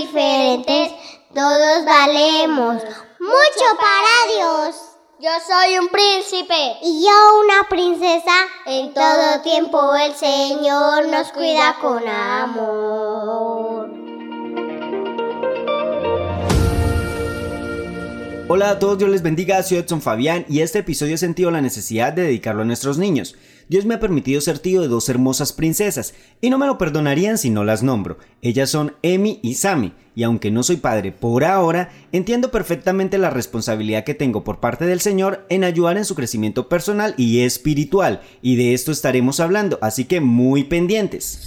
diferentes, todos valemos mucho para Dios. Yo soy un príncipe. Y yo una princesa. En todo tiempo el Señor nos cuida con amor. Hola a todos, Dios les bendiga, soy Edson Fabián y este episodio he sentido la necesidad de dedicarlo a nuestros niños. Dios me ha permitido ser tío de dos hermosas princesas y no me lo perdonarían si no las nombro. Ellas son Emi y Sami y aunque no soy padre por ahora, entiendo perfectamente la responsabilidad que tengo por parte del Señor en ayudar en su crecimiento personal y espiritual y de esto estaremos hablando, así que muy pendientes.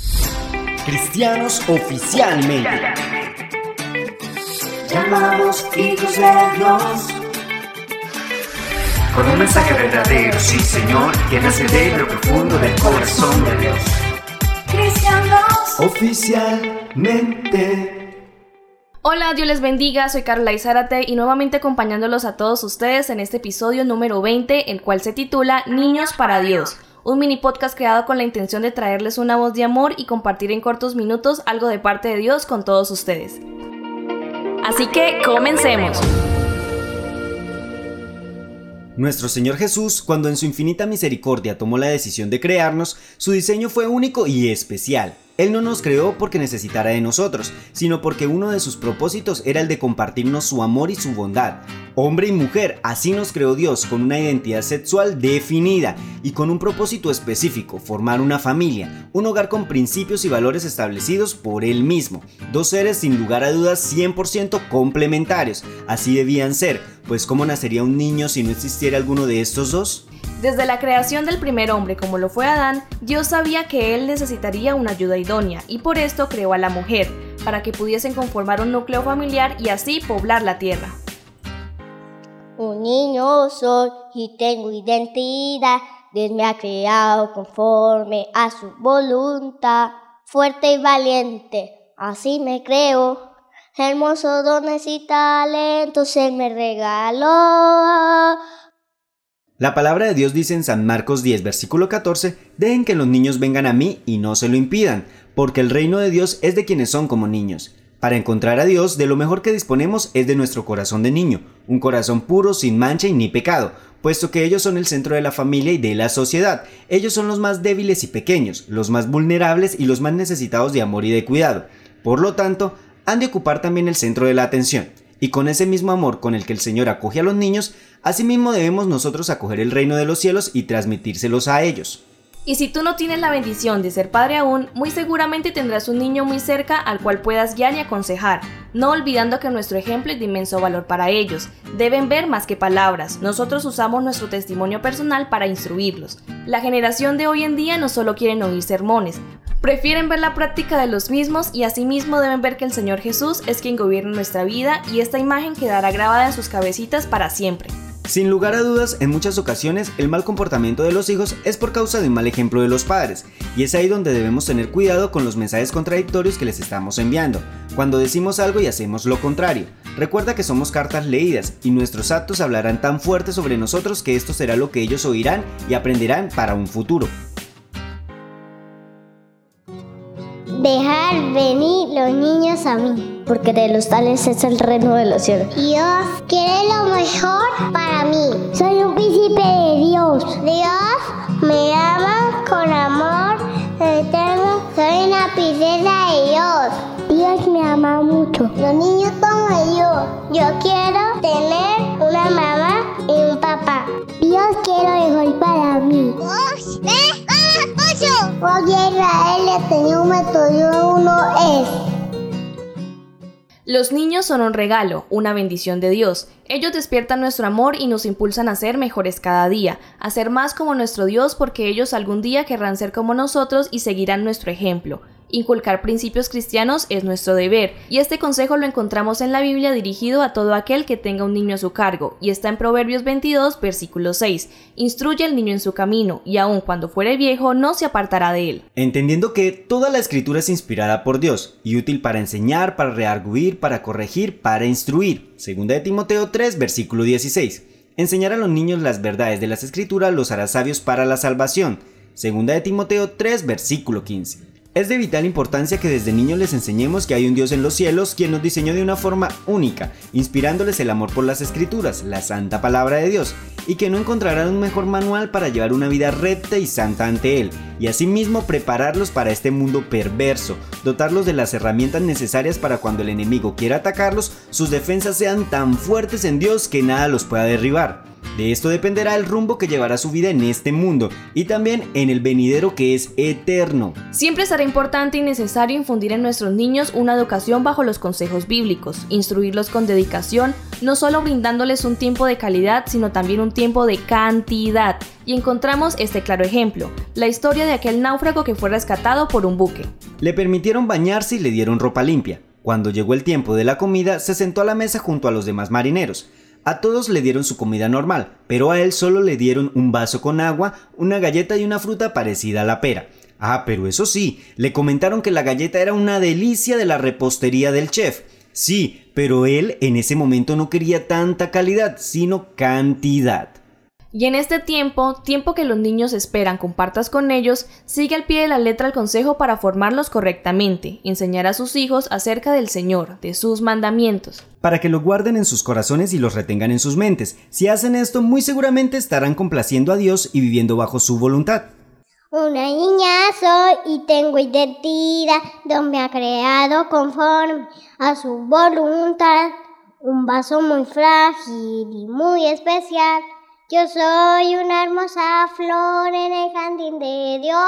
Cristianos oficialmente llamados hijos de Dios. Con un mensaje verdadero, sí Señor, que nace de lo profundo del corazón de Dios. Cristianos oficialmente. Hola, Dios les bendiga, soy Carla Izárate y nuevamente acompañándolos a todos ustedes en este episodio número 20, el cual se titula Niños para Dios un mini podcast creado con la intención de traerles una voz de amor y compartir en cortos minutos algo de parte de Dios con todos ustedes. Así que comencemos. Nuestro Señor Jesús, cuando en su infinita misericordia tomó la decisión de crearnos, su diseño fue único y especial. Él no nos creó porque necesitara de nosotros, sino porque uno de sus propósitos era el de compartirnos su amor y su bondad. Hombre y mujer, así nos creó Dios con una identidad sexual definida y con un propósito específico, formar una familia, un hogar con principios y valores establecidos por Él mismo. Dos seres sin lugar a dudas 100% complementarios, así debían ser, pues ¿cómo nacería un niño si no existiera alguno de estos dos? Desde la creación del primer hombre como lo fue Adán, Dios sabía que él necesitaría una ayuda idónea y por esto creó a la mujer, para que pudiesen conformar un núcleo familiar y así poblar la tierra. Un niño soy y tengo identidad, Dios me ha creado conforme a su voluntad, fuerte y valiente, así me creo. Hermosos dones y talentos Él me regaló. La palabra de Dios dice en San Marcos 10, versículo 14, dejen que los niños vengan a mí y no se lo impidan, porque el reino de Dios es de quienes son como niños. Para encontrar a Dios, de lo mejor que disponemos es de nuestro corazón de niño, un corazón puro, sin mancha y ni pecado, puesto que ellos son el centro de la familia y de la sociedad. Ellos son los más débiles y pequeños, los más vulnerables y los más necesitados de amor y de cuidado. Por lo tanto, han de ocupar también el centro de la atención. Y con ese mismo amor con el que el Señor acoge a los niños, asimismo debemos nosotros acoger el reino de los cielos y transmitírselos a ellos. Y si tú no tienes la bendición de ser padre aún, muy seguramente tendrás un niño muy cerca al cual puedas guiar y aconsejar, no olvidando que nuestro ejemplo es de inmenso valor para ellos. Deben ver más que palabras, nosotros usamos nuestro testimonio personal para instruirlos. La generación de hoy en día no solo quieren oír sermones, prefieren ver la práctica de los mismos y asimismo deben ver que el Señor Jesús es quien gobierna nuestra vida y esta imagen quedará grabada en sus cabecitas para siempre. Sin lugar a dudas, en muchas ocasiones el mal comportamiento de los hijos es por causa de un mal ejemplo de los padres, y es ahí donde debemos tener cuidado con los mensajes contradictorios que les estamos enviando, cuando decimos algo y hacemos lo contrario. Recuerda que somos cartas leídas y nuestros actos hablarán tan fuerte sobre nosotros que esto será lo que ellos oirán y aprenderán para un futuro. Dejar venir los niños a mí, porque de los tales es el reino de los cielos. Dios quiere lo mejor para mí. Soy un príncipe de Dios. Dios me ama con amor eterno. Soy una princesa de Dios. Dios me ama mucho. Los niños como yo. Yo quiero tener una mamá y un papá. Dios quiere lo mejor para mí. ¡Dios! ¡Eh! ¡Ah! ¡Ocho! Oye, Israel, el Señor me uno es. Los niños son un regalo, una bendición de Dios. Ellos despiertan nuestro amor y nos impulsan a ser mejores cada día, a ser más como nuestro Dios porque ellos algún día querrán ser como nosotros y seguirán nuestro ejemplo. Inculcar principios cristianos es nuestro deber, y este consejo lo encontramos en la Biblia dirigido a todo aquel que tenga un niño a su cargo, y está en Proverbios 22, versículo 6. Instruye al niño en su camino, y aun cuando fuere viejo no se apartará de él. Entendiendo que toda la escritura es inspirada por Dios, y útil para enseñar, para rearguir, para corregir, para instruir. Segunda de Timoteo 3, versículo 16. Enseñar a los niños las verdades de las escrituras los hará sabios para la salvación. Segunda de Timoteo 3, versículo 15. Es de vital importancia que desde niños les enseñemos que hay un Dios en los cielos quien nos diseñó de una forma única, inspirándoles el amor por las escrituras, la santa palabra de Dios, y que no encontrarán un mejor manual para llevar una vida recta y santa ante Él, y asimismo prepararlos para este mundo perverso, dotarlos de las herramientas necesarias para cuando el enemigo quiera atacarlos, sus defensas sean tan fuertes en Dios que nada los pueda derribar. De esto dependerá el rumbo que llevará su vida en este mundo y también en el venidero que es eterno. Siempre será importante y necesario infundir en nuestros niños una educación bajo los consejos bíblicos, instruirlos con dedicación, no solo brindándoles un tiempo de calidad, sino también un tiempo de cantidad. Y encontramos este claro ejemplo, la historia de aquel náufrago que fue rescatado por un buque. Le permitieron bañarse y le dieron ropa limpia. Cuando llegó el tiempo de la comida, se sentó a la mesa junto a los demás marineros. A todos le dieron su comida normal, pero a él solo le dieron un vaso con agua, una galleta y una fruta parecida a la pera. Ah, pero eso sí, le comentaron que la galleta era una delicia de la repostería del chef. Sí, pero él en ese momento no quería tanta calidad, sino cantidad. Y en este tiempo, tiempo que los niños esperan compartas con ellos, sigue al pie de la letra el consejo para formarlos correctamente, enseñar a sus hijos acerca del Señor, de sus mandamientos. Para que lo guarden en sus corazones y los retengan en sus mentes. Si hacen esto, muy seguramente estarán complaciendo a Dios y viviendo bajo su voluntad. Una niña soy y tengo identidad, Dios me ha creado conforme a su voluntad. Un vaso muy frágil y muy especial yo soy una hermosa flor en el jardín de Dios.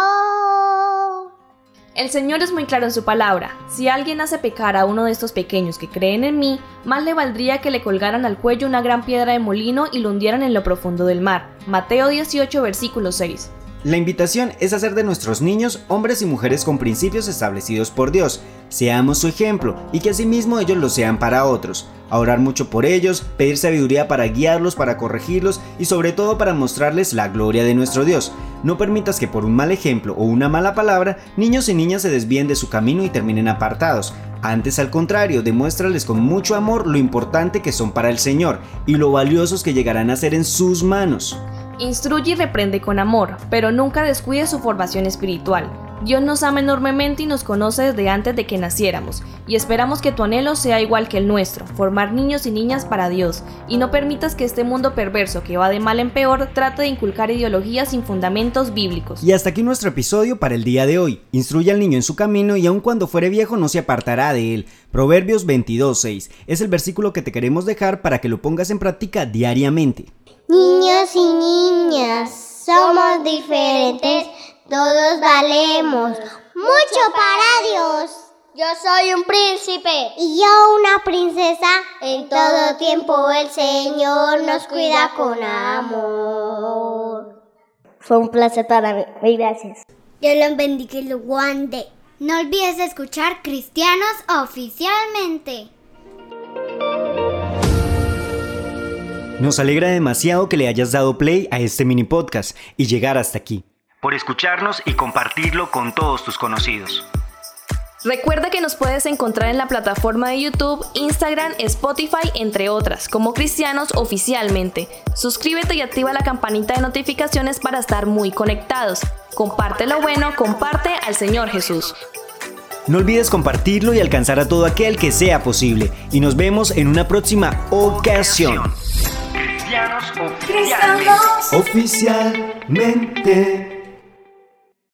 El Señor es muy claro en su palabra. Si alguien hace pecar a uno de estos pequeños que creen en mí, más le valdría que le colgaran al cuello una gran piedra de molino y lo hundieran en lo profundo del mar. Mateo 18, versículo 6. La invitación es hacer de nuestros niños hombres y mujeres con principios establecidos por Dios. Seamos su ejemplo y que asimismo ellos lo sean para otros a orar mucho por ellos, pedir sabiduría para guiarlos, para corregirlos y sobre todo para mostrarles la gloria de nuestro Dios. No permitas que por un mal ejemplo o una mala palabra niños y niñas se desvíen de su camino y terminen apartados. Antes al contrario, demuéstrales con mucho amor lo importante que son para el Señor y lo valiosos que llegarán a ser en sus manos. Instruye y reprende con amor, pero nunca descuide su formación espiritual. Dios nos ama enormemente y nos conoce desde antes de que naciéramos, y esperamos que tu anhelo sea igual que el nuestro, formar niños y niñas para Dios, y no permitas que este mundo perverso que va de mal en peor trate de inculcar ideologías sin fundamentos bíblicos. Y hasta aquí nuestro episodio para el día de hoy. Instruye al niño en su camino y aun cuando fuere viejo no se apartará de él. Proverbios 22.6 es el versículo que te queremos dejar para que lo pongas en práctica diariamente. Niños y niñas, somos diferentes todos valemos mucho para Dios. Yo soy un príncipe. Y yo una princesa. En todo tiempo el Señor nos cuida con amor. Fue un placer para mí. Gracias. Dios lo bendiga y lo guande. No olvides escuchar Cristianos oficialmente. Nos alegra demasiado que le hayas dado play a este mini podcast y llegar hasta aquí por escucharnos y compartirlo con todos tus conocidos. Recuerda que nos puedes encontrar en la plataforma de YouTube, Instagram, Spotify, entre otras, como Cristianos oficialmente. Suscríbete y activa la campanita de notificaciones para estar muy conectados. Comparte lo bueno, comparte al Señor Jesús. No olvides compartirlo y alcanzar a todo aquel que sea posible. Y nos vemos en una próxima ocasión. Cristianos oficialmente. Oficialmente.